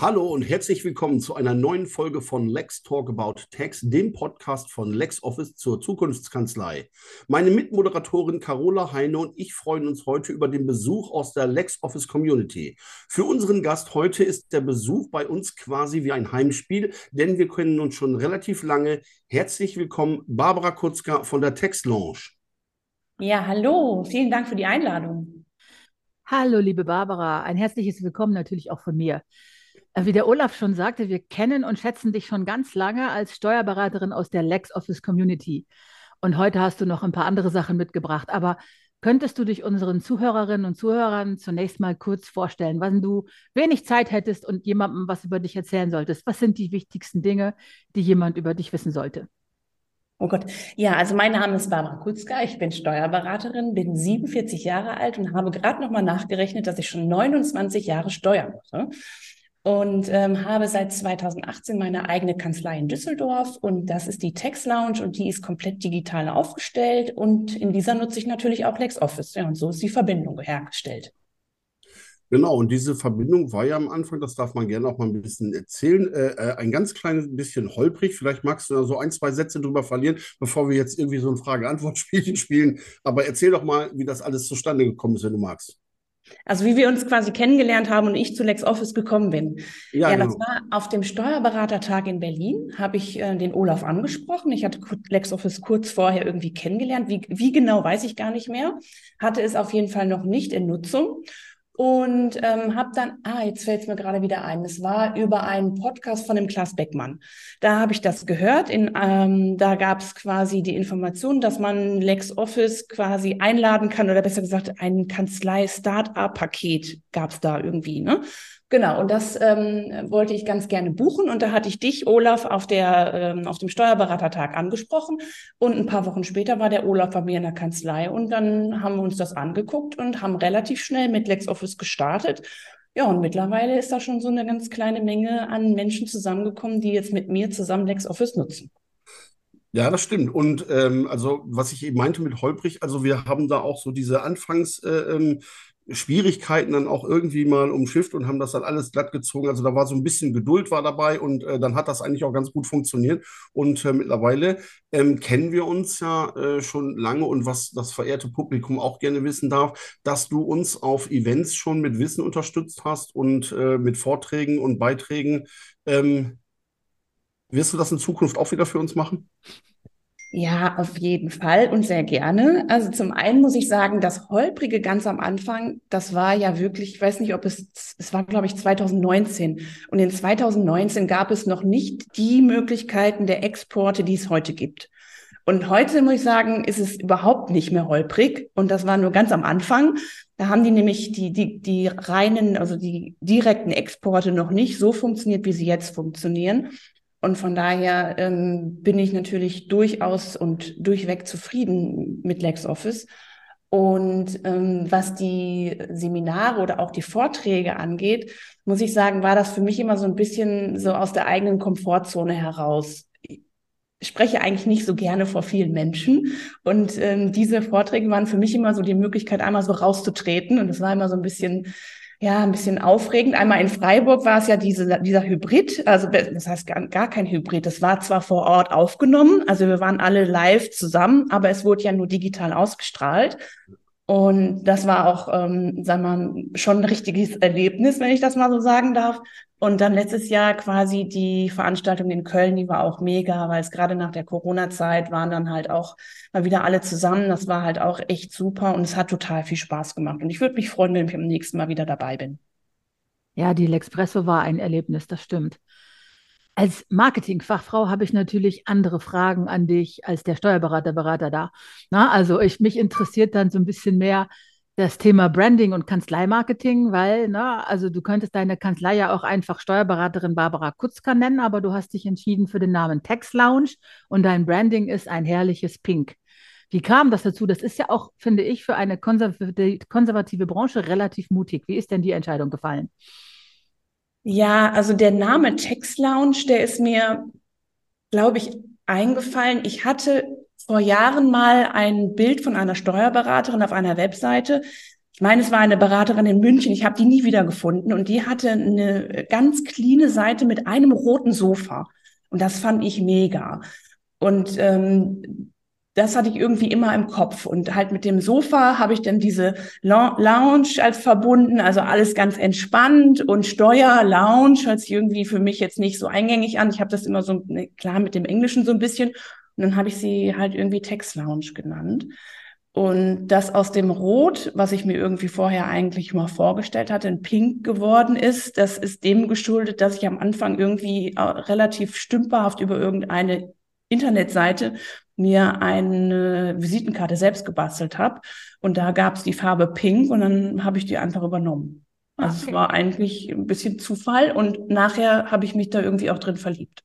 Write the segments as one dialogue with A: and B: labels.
A: Hallo und herzlich willkommen zu einer neuen Folge von Lex Talk About Tax, dem Podcast von LexOffice zur Zukunftskanzlei. Meine Mitmoderatorin Carola Heine und ich freuen uns heute über den Besuch aus der LexOffice Community. Für unseren Gast heute ist der Besuch bei uns quasi wie ein Heimspiel, denn wir kennen uns schon relativ lange. Herzlich willkommen, Barbara Kutzka von der Text Lounge.
B: Ja, hallo, vielen Dank für die Einladung.
C: Hallo, liebe Barbara, ein herzliches Willkommen natürlich auch von mir. Äh, wie der Olaf schon sagte, wir kennen und schätzen dich schon ganz lange als Steuerberaterin aus der LexOffice Community. Und heute hast du noch ein paar andere Sachen mitgebracht. Aber könntest du dich unseren Zuhörerinnen und Zuhörern zunächst mal kurz vorstellen, wenn du wenig Zeit hättest und jemandem was über dich erzählen solltest? Was sind die wichtigsten Dinge, die jemand über dich wissen sollte?
B: Oh Gott. Ja, also mein Name ist Barbara Kutzka. Ich bin Steuerberaterin, bin 47 Jahre alt und habe gerade noch mal nachgerechnet, dass ich schon 29 Jahre Steuern mache und ähm, habe seit 2018 meine eigene Kanzlei in Düsseldorf und das ist die Text Lounge und die ist komplett digital aufgestellt und in dieser nutze ich natürlich auch LexOffice. Ja, und so ist die Verbindung hergestellt.
A: Genau, und diese Verbindung war ja am Anfang, das darf man gerne auch mal ein bisschen erzählen, äh, äh ein ganz kleines bisschen holprig. Vielleicht magst du da so ein, zwei Sätze drüber verlieren, bevor wir jetzt irgendwie so ein Frage-Antwort-Spielchen spielen. Aber erzähl doch mal, wie das alles zustande gekommen ist, wenn du magst.
B: Also wie wir uns quasi kennengelernt haben und ich zu LexOffice gekommen bin. Ja, ja das genau. war auf dem Steuerberatertag in Berlin, habe ich äh, den Olaf angesprochen. Ich hatte LexOffice kurz vorher irgendwie kennengelernt. Wie, wie genau, weiß ich gar nicht mehr. Hatte es auf jeden Fall noch nicht in Nutzung und ähm, habe dann, ah, jetzt fällt es mir gerade wieder ein, es war über einen Podcast von dem Klaas Beckmann. Da habe ich das gehört. In, ähm, da gab es quasi die Information, dass man LexOffice quasi einladen kann oder besser gesagt ein Kanzlei-Startup-Paket gab es da irgendwie. Ne? Genau, und das ähm, wollte ich ganz gerne buchen. Und da hatte ich dich, Olaf, auf, der, ähm, auf dem Steuerberatertag angesprochen. Und ein paar Wochen später war der Olaf bei mir in der Kanzlei. Und dann haben wir uns das angeguckt und haben relativ schnell mit LexOffice gestartet. Ja, und mittlerweile ist da schon so eine ganz kleine Menge an Menschen zusammengekommen, die jetzt mit mir zusammen LexOffice nutzen.
A: Ja, das stimmt. Und ähm, also, was ich eben meinte mit holprig, also wir haben da auch so diese Anfangs- äh, ähm, Schwierigkeiten dann auch irgendwie mal umschifft und haben das dann alles glatt gezogen. Also da war so ein bisschen Geduld war dabei und äh, dann hat das eigentlich auch ganz gut funktioniert. Und äh, mittlerweile ähm, kennen wir uns ja äh, schon lange und was das verehrte Publikum auch gerne wissen darf, dass du uns auf Events schon mit Wissen unterstützt hast und äh, mit Vorträgen und Beiträgen. Ähm, wirst du das in Zukunft auch wieder für uns machen?
B: Ja, auf jeden Fall und sehr gerne. Also zum einen muss ich sagen, das Holprige ganz am Anfang, das war ja wirklich, ich weiß nicht, ob es, es war, glaube ich, 2019. Und in 2019 gab es noch nicht die Möglichkeiten der Exporte, die es heute gibt. Und heute muss ich sagen, ist es überhaupt nicht mehr holprig. Und das war nur ganz am Anfang. Da haben die nämlich die, die, die reinen, also die direkten Exporte noch nicht so funktioniert, wie sie jetzt funktionieren. Und von daher ähm, bin ich natürlich durchaus und durchweg zufrieden mit LexOffice. Und ähm, was die Seminare oder auch die Vorträge angeht, muss ich sagen, war das für mich immer so ein bisschen so aus der eigenen Komfortzone heraus. Ich spreche eigentlich nicht so gerne vor vielen Menschen. Und ähm, diese Vorträge waren für mich immer so die Möglichkeit, einmal so rauszutreten. Und es war immer so ein bisschen ja, ein bisschen aufregend. Einmal in Freiburg war es ja diese, dieser Hybrid, also das heißt gar, gar kein Hybrid. Das war zwar vor Ort aufgenommen, also wir waren alle live zusammen, aber es wurde ja nur digital ausgestrahlt. Und das war auch, ähm, wir mal, schon ein richtiges Erlebnis, wenn ich das mal so sagen darf. Und dann letztes Jahr quasi die Veranstaltung in Köln, die war auch mega, weil es gerade nach der Corona-Zeit waren dann halt auch mal wieder alle zusammen. Das war halt auch echt super und es hat total viel Spaß gemacht. Und ich würde mich freuen, wenn ich beim nächsten Mal wieder dabei bin.
C: Ja, die L'Expresso war ein Erlebnis, das stimmt. Als Marketingfachfrau habe ich natürlich andere Fragen an dich als der Steuerberaterberater da. Na, also ich, mich interessiert dann so ein bisschen mehr das Thema Branding und Kanzleimarketing, weil, na, also du könntest deine Kanzlei ja auch einfach Steuerberaterin Barbara Kutzka nennen, aber du hast dich entschieden für den Namen Tax Lounge und dein Branding ist ein herrliches Pink. Wie kam das dazu? Das ist ja auch, finde ich, für eine konservative Branche relativ mutig. Wie ist denn die Entscheidung gefallen?
B: Ja, also der Name Text Lounge, der ist mir, glaube ich, eingefallen. Ich hatte vor Jahren mal ein Bild von einer Steuerberaterin auf einer Webseite. Ich meine, es war eine Beraterin in München. Ich habe die nie wieder gefunden und die hatte eine ganz cleane Seite mit einem roten Sofa. Und das fand ich mega. Und ähm, das hatte ich irgendwie immer im Kopf. Und halt mit dem Sofa habe ich dann diese Lounge als verbunden, also alles ganz entspannt und Steuer, Lounge hört sich irgendwie für mich jetzt nicht so eingängig an. Ich habe das immer so, ne, klar, mit dem Englischen so ein bisschen. Und dann habe ich sie halt irgendwie Text Lounge genannt. Und das aus dem Rot, was ich mir irgendwie vorher eigentlich mal vorgestellt hatte, in Pink geworden ist, das ist dem geschuldet, dass ich am Anfang irgendwie äh, relativ stümperhaft über irgendeine Internetseite mir eine Visitenkarte selbst gebastelt habe. Und da gab es die Farbe Pink und dann habe ich die einfach übernommen. Also okay. es war eigentlich ein bisschen Zufall und nachher habe ich mich da irgendwie auch drin verliebt.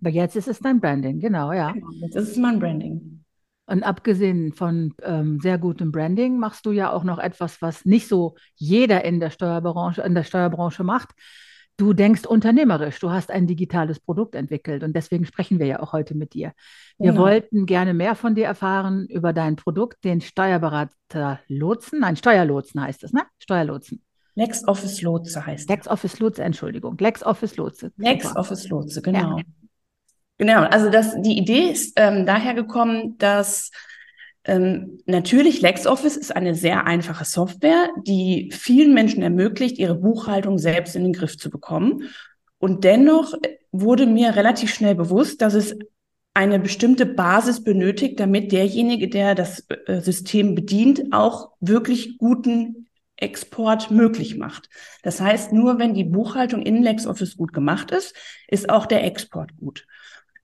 C: Aber jetzt ist es dein Branding, genau, ja. Genau,
B: jetzt ist es mein Branding.
C: Und abgesehen von ähm, sehr gutem Branding machst du ja auch noch etwas, was nicht so jeder in der Steuerbranche, in der Steuerbranche macht. Du denkst unternehmerisch, du hast ein digitales Produkt entwickelt und deswegen sprechen wir ja auch heute mit dir. Wir genau. wollten gerne mehr von dir erfahren über dein Produkt, den Steuerberater Lotsen. Nein, Steuerlotsen heißt es, ne? Steuerlotsen.
B: LexOffice Lotse heißt
C: LexOffice Lotse, Entschuldigung. LexOffice Lotse.
B: LexOffice Lotse, genau. Ja. Genau, also das, die Idee ist ähm, daher gekommen, dass ähm, natürlich LexOffice ist eine sehr einfache Software, die vielen Menschen ermöglicht, ihre Buchhaltung selbst in den Griff zu bekommen. Und dennoch wurde mir relativ schnell bewusst, dass es eine bestimmte Basis benötigt, damit derjenige, der das äh, System bedient, auch wirklich guten Export möglich macht. Das heißt, nur wenn die Buchhaltung in LexOffice gut gemacht ist, ist auch der Export gut.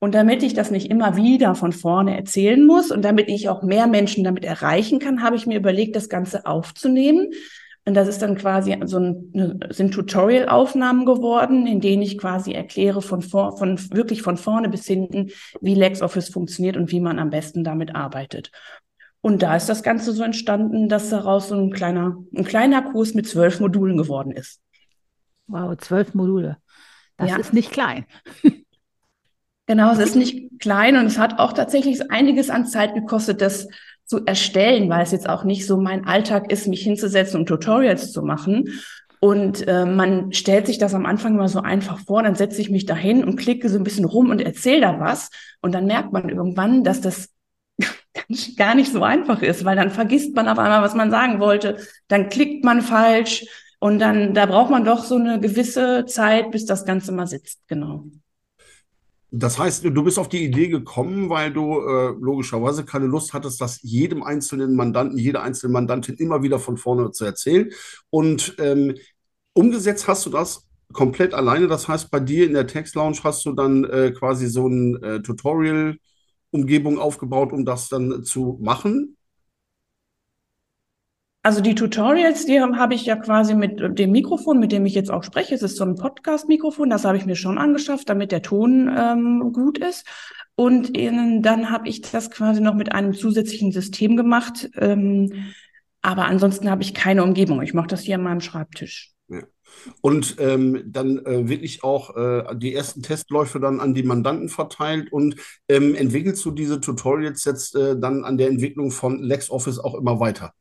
B: Und damit ich das nicht immer wieder von vorne erzählen muss und damit ich auch mehr Menschen damit erreichen kann, habe ich mir überlegt, das Ganze aufzunehmen. Und das ist dann quasi so ein, sind Tutorial-Aufnahmen geworden, in denen ich quasi erkläre von, vor, von wirklich von vorne bis hinten, wie LexOffice funktioniert und wie man am besten damit arbeitet. Und da ist das Ganze so entstanden, dass daraus so ein kleiner, ein kleiner Kurs mit zwölf Modulen geworden ist.
C: Wow, zwölf Module. Das ja. ist nicht klein.
B: Genau, es ist nicht klein und es hat auch tatsächlich einiges an Zeit gekostet, das zu erstellen, weil es jetzt auch nicht so mein Alltag ist, mich hinzusetzen und Tutorials zu machen. Und äh, man stellt sich das am Anfang immer so einfach vor, dann setze ich mich dahin und klicke so ein bisschen rum und erzähle da was. Und dann merkt man irgendwann, dass das gar nicht so einfach ist, weil dann vergisst man auf einmal, was man sagen wollte. Dann klickt man falsch und dann, da braucht man doch so eine gewisse Zeit, bis das Ganze mal sitzt. Genau.
A: Das heißt, du bist auf die Idee gekommen, weil du äh, logischerweise keine Lust hattest, das jedem einzelnen Mandanten, jeder einzelnen Mandantin immer wieder von vorne zu erzählen. Und ähm, umgesetzt hast du das komplett alleine. Das heißt, bei dir in der Text Lounge hast du dann äh, quasi so ein äh, Tutorial-Umgebung aufgebaut, um das dann zu machen.
B: Also die Tutorials, die habe ich ja quasi mit dem Mikrofon, mit dem ich jetzt auch spreche. Es ist so ein Podcast-Mikrofon, das habe ich mir schon angeschafft, damit der Ton ähm, gut ist. Und in, dann habe ich das quasi noch mit einem zusätzlichen System gemacht. Ähm, aber ansonsten habe ich keine Umgebung. Ich mache das hier an meinem Schreibtisch.
A: Ja. Und ähm, dann äh, wirklich auch äh, die ersten Testläufe dann an die Mandanten verteilt und ähm, entwickelst du diese Tutorials jetzt äh, dann an der Entwicklung von LexOffice auch immer weiter?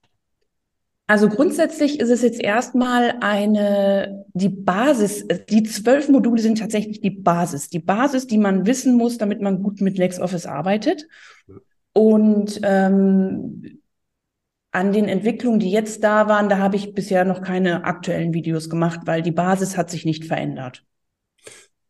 B: Also grundsätzlich ist es jetzt erstmal eine, die Basis, die zwölf Module sind tatsächlich die Basis. Die Basis, die man wissen muss, damit man gut mit LexOffice arbeitet. Und ähm, an den Entwicklungen, die jetzt da waren, da habe ich bisher noch keine aktuellen Videos gemacht, weil die Basis hat sich nicht verändert.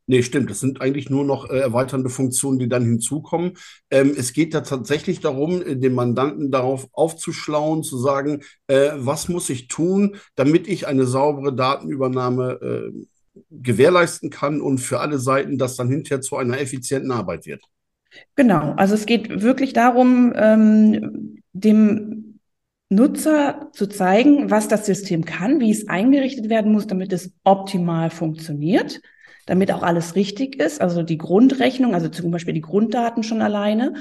A: Nee, stimmt. Das sind eigentlich nur noch äh, erweiternde Funktionen, die dann hinzukommen. Ähm, es geht da tatsächlich darum, äh, den Mandanten darauf aufzuschlauen, zu sagen, äh, was muss ich tun, damit ich eine saubere Datenübernahme äh, gewährleisten kann und für alle Seiten das dann hinterher zu einer effizienten Arbeit wird.
B: Genau. Also es geht wirklich darum, ähm, dem Nutzer zu zeigen, was das System kann, wie es eingerichtet werden muss, damit es optimal funktioniert damit auch alles richtig ist, also die Grundrechnung, also zum Beispiel die Grunddaten schon alleine.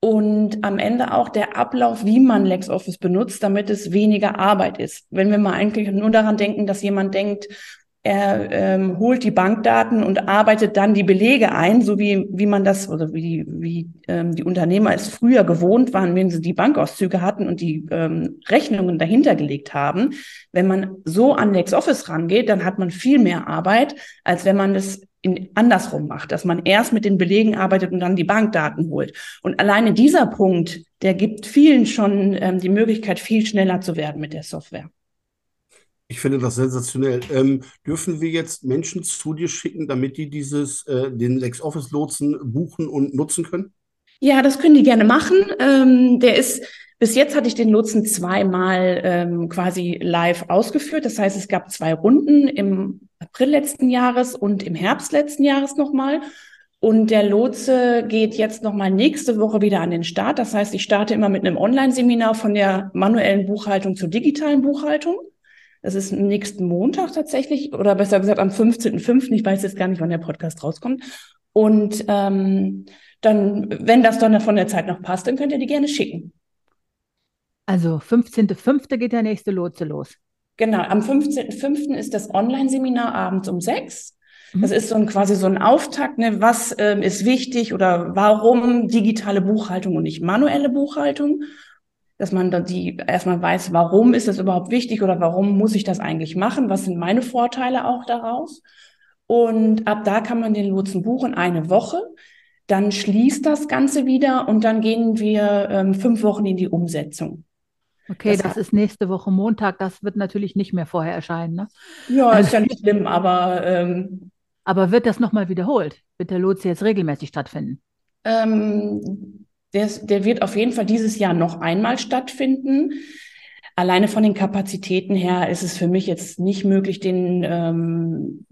B: und am Ende auch der Ablauf, wie man LexOffice benutzt, damit es weniger Arbeit ist. Wenn wir mal eigentlich nur daran denken, dass jemand denkt, er ähm, holt die Bankdaten und arbeitet dann die Belege ein, so wie, wie man das oder wie, wie ähm, die Unternehmer es früher gewohnt waren, wenn sie die Bankauszüge hatten und die ähm, Rechnungen dahinter gelegt haben. Wenn man so an LexOffice rangeht, dann hat man viel mehr Arbeit, als wenn man das in, andersrum macht, dass man erst mit den Belegen arbeitet und dann die Bankdaten holt. Und alleine dieser Punkt, der gibt vielen schon ähm, die Möglichkeit, viel schneller zu werden mit der Software.
A: Ich finde das sensationell. Ähm, dürfen wir jetzt Menschen zu dir schicken, damit die dieses, äh, den LexOffice-Lotsen buchen und nutzen können?
B: Ja, das können die gerne machen. Ähm, der ist, bis jetzt hatte ich den Lotsen zweimal ähm, quasi live ausgeführt. Das heißt, es gab zwei Runden im April letzten Jahres und im Herbst letzten Jahres nochmal. Und der Lotse geht jetzt nochmal nächste Woche wieder an den Start. Das heißt, ich starte immer mit einem Online-Seminar von der manuellen Buchhaltung zur digitalen Buchhaltung. Das ist nächsten Montag tatsächlich, oder besser gesagt am 15.05. Ich weiß jetzt gar nicht, wann der Podcast rauskommt. Und ähm, dann, wenn das dann von der Zeit noch passt, dann könnt ihr die gerne schicken.
C: Also 15.05. geht der nächste Lotse los.
B: Genau, am 15.05. ist das Online-Seminar abends um sechs. Mhm. Das ist so ein, quasi so ein Auftakt, ne, was ähm, ist wichtig oder warum digitale Buchhaltung und nicht manuelle Buchhaltung dass man da die erstmal weiß, warum ist das überhaupt wichtig oder warum muss ich das eigentlich machen? Was sind meine Vorteile auch daraus? Und ab da kann man den Lotsen buchen, eine Woche. Dann schließt das Ganze wieder und dann gehen wir ähm, fünf Wochen in die Umsetzung.
C: Okay, das, das ist nächste Woche Montag. Das wird natürlich nicht mehr vorher erscheinen. Ne?
B: Ja, ist ja nicht schlimm, aber. Ähm,
C: aber wird das nochmal wiederholt? Wird der Lotse jetzt regelmäßig stattfinden?
B: Ähm, der, der wird auf jeden Fall dieses Jahr noch einmal stattfinden. Alleine von den Kapazitäten her ist es für mich jetzt nicht möglich, den ähm,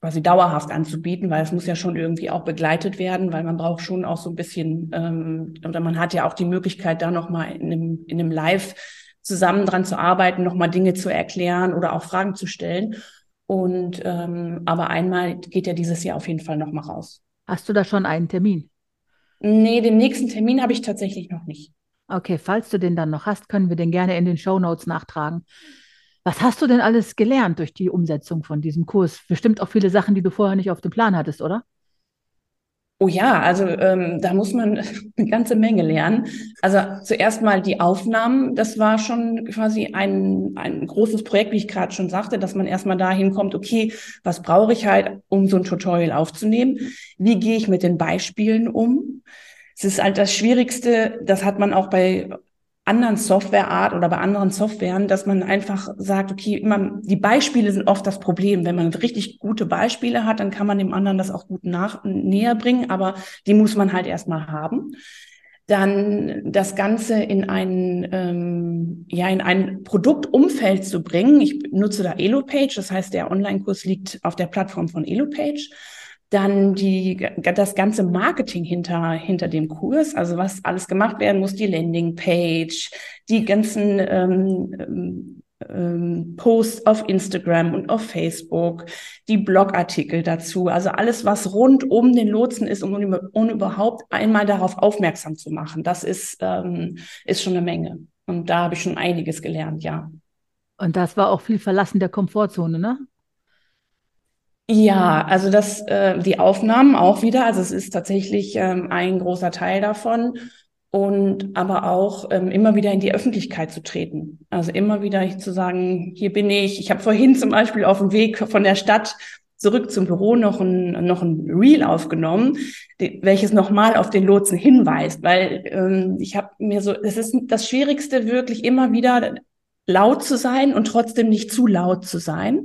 B: quasi dauerhaft anzubieten, weil es muss ja schon irgendwie auch begleitet werden, weil man braucht schon auch so ein bisschen, ähm, oder man hat ja auch die Möglichkeit, da nochmal in einem, in einem Live zusammen dran zu arbeiten, nochmal Dinge zu erklären oder auch Fragen zu stellen. Und ähm, aber einmal geht ja dieses Jahr auf jeden Fall nochmal raus.
C: Hast du da schon einen Termin?
B: Nee, den nächsten Termin habe ich tatsächlich noch nicht.
C: Okay, falls du den dann noch hast, können wir den gerne in den Show Notes nachtragen. Was hast du denn alles gelernt durch die Umsetzung von diesem Kurs? Bestimmt auch viele Sachen, die du vorher nicht auf dem Plan hattest, oder?
B: Oh ja, also ähm, da muss man eine ganze Menge lernen. Also zuerst mal die Aufnahmen, das war schon quasi ein, ein großes Projekt, wie ich gerade schon sagte, dass man erstmal dahin kommt, okay, was brauche ich halt, um so ein Tutorial aufzunehmen? Wie gehe ich mit den Beispielen um? Es ist halt das Schwierigste, das hat man auch bei anderen Softwareart oder bei anderen Softwaren, dass man einfach sagt, okay, immer, die Beispiele sind oft das Problem. Wenn man richtig gute Beispiele hat, dann kann man dem anderen das auch gut nach, näher bringen, aber die muss man halt erstmal haben. Dann das Ganze in ein, ähm, ja, in ein Produktumfeld zu bringen. Ich nutze da EloPage, das heißt, der Online-Kurs liegt auf der Plattform von EloPage dann die, das ganze Marketing hinter, hinter dem Kurs, also was alles gemacht werden muss, die Landingpage, die ganzen ähm, ähm, Posts auf Instagram und auf Facebook, die Blogartikel dazu, also alles, was rund um den Lotsen ist, um, um überhaupt einmal darauf aufmerksam zu machen. Das ist, ähm, ist schon eine Menge. Und da habe ich schon einiges gelernt, ja.
C: Und das war auch viel Verlassen der Komfortzone, ne?
B: Ja, also das, äh, die Aufnahmen auch wieder. Also es ist tatsächlich ähm, ein großer Teil davon. Und aber auch ähm, immer wieder in die Öffentlichkeit zu treten. Also immer wieder zu sagen, hier bin ich. Ich habe vorhin zum Beispiel auf dem Weg von der Stadt zurück zum Büro noch ein, noch ein Reel aufgenommen, welches nochmal auf den Lotsen hinweist, weil ähm, ich habe mir so, es ist das Schwierigste wirklich immer wieder laut zu sein und trotzdem nicht zu laut zu sein.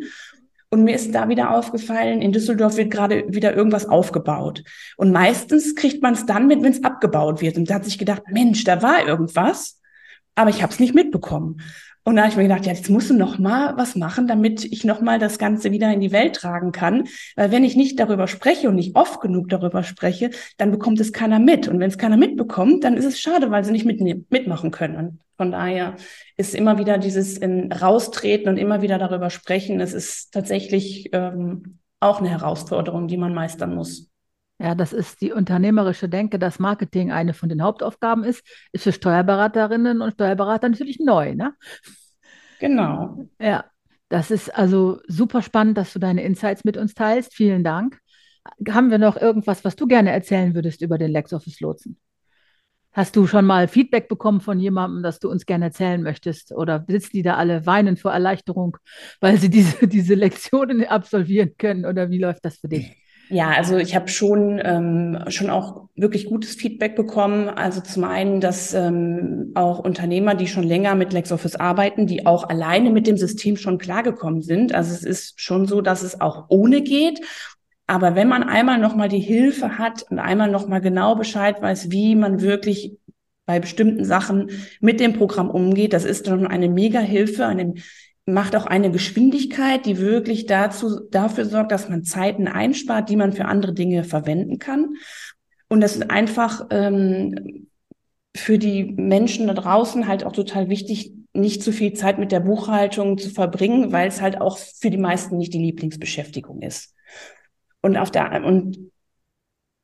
B: Und mir ist da wieder aufgefallen, in Düsseldorf wird gerade wieder irgendwas aufgebaut. Und meistens kriegt man es dann mit, wenn es abgebaut wird. Und da hat sich gedacht, Mensch, da war irgendwas, aber ich habe es nicht mitbekommen. Und da habe ich mir gedacht, ja, jetzt musst du noch mal was machen, damit ich noch mal das Ganze wieder in die Welt tragen kann. Weil wenn ich nicht darüber spreche und nicht oft genug darüber spreche, dann bekommt es keiner mit. Und wenn es keiner mitbekommt, dann ist es schade, weil sie nicht mitmachen können. Und von daher ist immer wieder dieses in Raustreten und immer wieder darüber sprechen. Es ist tatsächlich ähm, auch eine Herausforderung, die man meistern muss.
C: Ja, das ist die unternehmerische Denke, dass Marketing eine von den Hauptaufgaben ist, ist für Steuerberaterinnen und Steuerberater natürlich neu, ne?
B: Genau.
C: Ja, das ist also super spannend, dass du deine Insights mit uns teilst. Vielen Dank. Haben wir noch irgendwas, was du gerne erzählen würdest über den LexOffice Lotsen? Hast du schon mal Feedback bekommen von jemandem, das du uns gerne erzählen möchtest? Oder sitzen die da alle weinen vor Erleichterung, weil sie diese, diese Lektionen absolvieren können? Oder wie läuft das für dich?
B: Ja, also ich habe schon ähm, schon auch wirklich gutes Feedback bekommen. Also zum einen, dass ähm, auch Unternehmer, die schon länger mit LexOffice arbeiten, die auch alleine mit dem System schon klargekommen sind. Also es ist schon so, dass es auch ohne geht. Aber wenn man einmal nochmal die Hilfe hat und einmal nochmal genau Bescheid weiß, wie man wirklich bei bestimmten Sachen mit dem Programm umgeht, das ist schon eine mega Hilfe, eine macht auch eine Geschwindigkeit, die wirklich dazu, dafür sorgt, dass man Zeiten einspart, die man für andere Dinge verwenden kann. Und das ist einfach ähm, für die Menschen da draußen halt auch total wichtig, nicht zu viel Zeit mit der Buchhaltung zu verbringen, weil es halt auch für die meisten nicht die Lieblingsbeschäftigung ist. Und auf der, und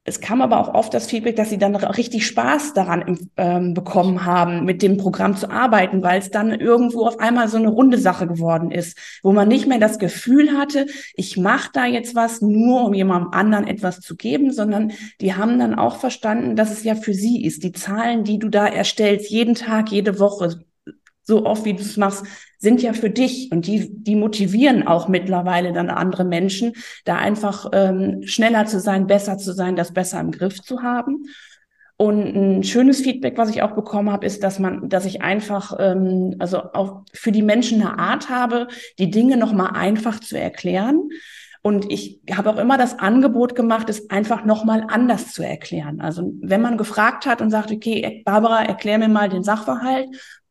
B: es kam aber auch oft das Feedback, dass sie dann richtig Spaß daran ähm, bekommen haben, mit dem Programm zu arbeiten, weil es dann irgendwo auf einmal so eine runde Sache geworden ist, wo man nicht mehr das Gefühl hatte, ich mache da jetzt was nur, um jemandem anderen etwas zu geben, sondern die haben dann auch verstanden, dass es ja für sie ist. Die Zahlen, die du da erstellst, jeden Tag, jede Woche, so oft wie du es machst, sind ja für dich und die, die motivieren auch mittlerweile dann andere Menschen, da einfach ähm, schneller zu sein, besser zu sein, das besser im Griff zu haben. Und ein schönes Feedback, was ich auch bekommen habe, ist, dass man, dass ich einfach, ähm, also auch für die Menschen eine Art habe, die Dinge nochmal einfach zu erklären. Und ich habe auch immer das Angebot gemacht, es einfach nochmal anders zu erklären. Also wenn man gefragt hat und sagt, okay, Barbara, erklär mir mal den Sachverhalt,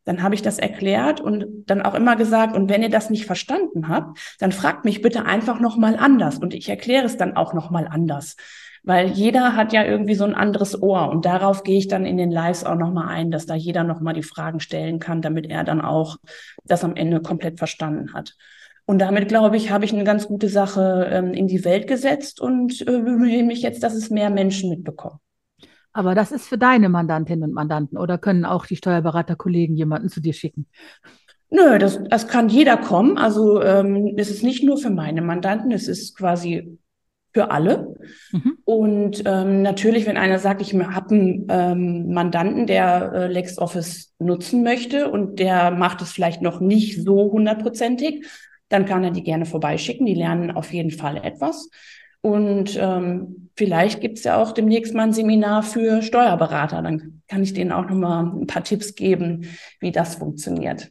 B: dann habe ich das erklärt und dann auch immer gesagt, und wenn ihr das nicht verstanden habt, dann fragt mich bitte einfach nochmal anders und ich erkläre es dann auch nochmal anders. Weil jeder hat ja irgendwie so ein anderes Ohr und darauf gehe ich dann in den Lives auch nochmal ein, dass da jeder nochmal die Fragen stellen kann, damit er dann auch das am Ende komplett verstanden hat. Und damit, glaube ich, habe ich eine ganz gute Sache ähm, in die Welt gesetzt und äh, bemühe mich jetzt, dass es mehr Menschen mitbekommen.
C: Aber das ist für deine Mandantinnen und Mandanten oder können auch die Steuerberaterkollegen jemanden zu dir schicken?
B: Nö, das, das kann jeder kommen. Also ähm, es ist nicht nur für meine Mandanten, es ist quasi für alle. Mhm. Und ähm, natürlich, wenn einer sagt, ich habe einen ähm, Mandanten, der äh, LexOffice nutzen möchte und der macht es vielleicht noch nicht so hundertprozentig, dann kann er die gerne vorbeischicken. Die lernen auf jeden Fall etwas. Und ähm, vielleicht gibt es ja auch demnächst mal ein Seminar für Steuerberater. Dann kann ich denen auch noch mal ein paar Tipps geben, wie das funktioniert.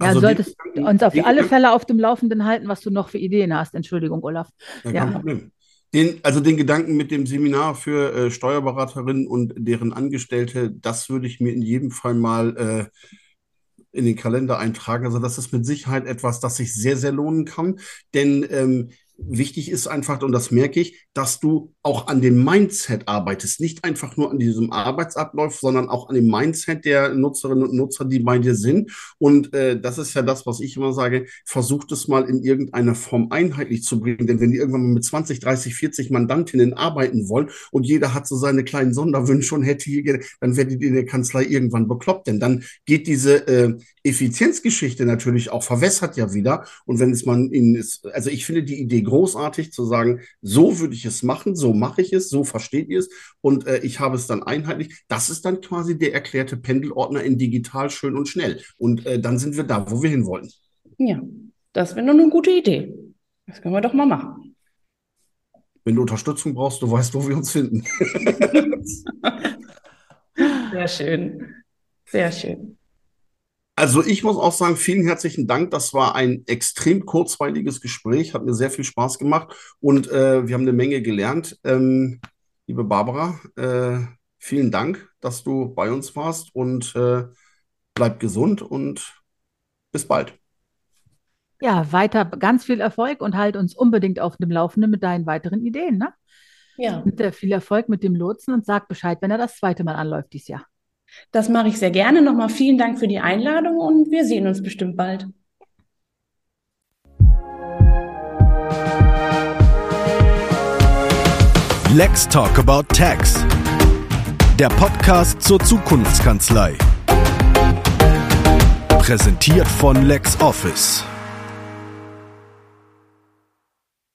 C: Ja, also solltest die, uns auf die, alle Fälle auf dem Laufenden halten, was du noch für Ideen hast. Entschuldigung, Olaf. Ja,
A: Problem. Den, also den Gedanken mit dem Seminar für äh, Steuerberaterinnen und deren Angestellte, das würde ich mir in jedem Fall mal äh, in den Kalender eintragen. Also das ist mit Sicherheit etwas, das sich sehr, sehr lohnen kann. Denn ähm, wichtig ist einfach, und das merke ich, dass du auch an dem Mindset arbeitest. Nicht einfach nur an diesem Arbeitsablauf, sondern auch an dem Mindset der Nutzerinnen und Nutzer, die bei dir sind. Und äh, das ist ja das, was ich immer sage, versucht es mal in irgendeiner Form einheitlich zu bringen. Denn wenn die irgendwann mal mit 20, 30, 40 Mandantinnen arbeiten wollen und jeder hat so seine kleinen Sonderwünsche und hätte hier, dann werdet ihr in der Kanzlei irgendwann bekloppt. Denn dann geht diese äh, Effizienzgeschichte natürlich auch verwässert ja wieder. Und wenn es man in, also ich finde die Idee großartig zu sagen, so würde ich es machen, so mache ich es, so versteht ihr es und äh, ich habe es dann einheitlich. Das ist dann quasi der erklärte Pendelordner in digital schön und schnell. Und äh, dann sind wir da, wo wir hin wollen.
B: Ja, das wäre nur eine gute Idee. Das können wir doch mal machen.
A: Wenn du Unterstützung brauchst, du weißt, wo wir uns finden.
B: Sehr schön. Sehr schön.
A: Also ich muss auch sagen, vielen herzlichen Dank. Das war ein extrem kurzweiliges Gespräch, hat mir sehr viel Spaß gemacht und äh, wir haben eine Menge gelernt. Ähm, liebe Barbara, äh, vielen Dank, dass du bei uns warst und äh, bleib gesund und bis bald.
C: Ja, weiter ganz viel Erfolg und halt uns unbedingt auf dem Laufenden mit deinen weiteren Ideen. Ne?
B: Ja.
C: Mit, äh, viel Erfolg mit dem Lotsen und sag Bescheid, wenn er das zweite Mal anläuft dieses Jahr.
B: Das mache ich sehr gerne. Nochmal vielen Dank für die Einladung und wir sehen uns bestimmt bald.
D: Let's Talk About Tax. Der Podcast zur Zukunftskanzlei. Präsentiert von LexOffice.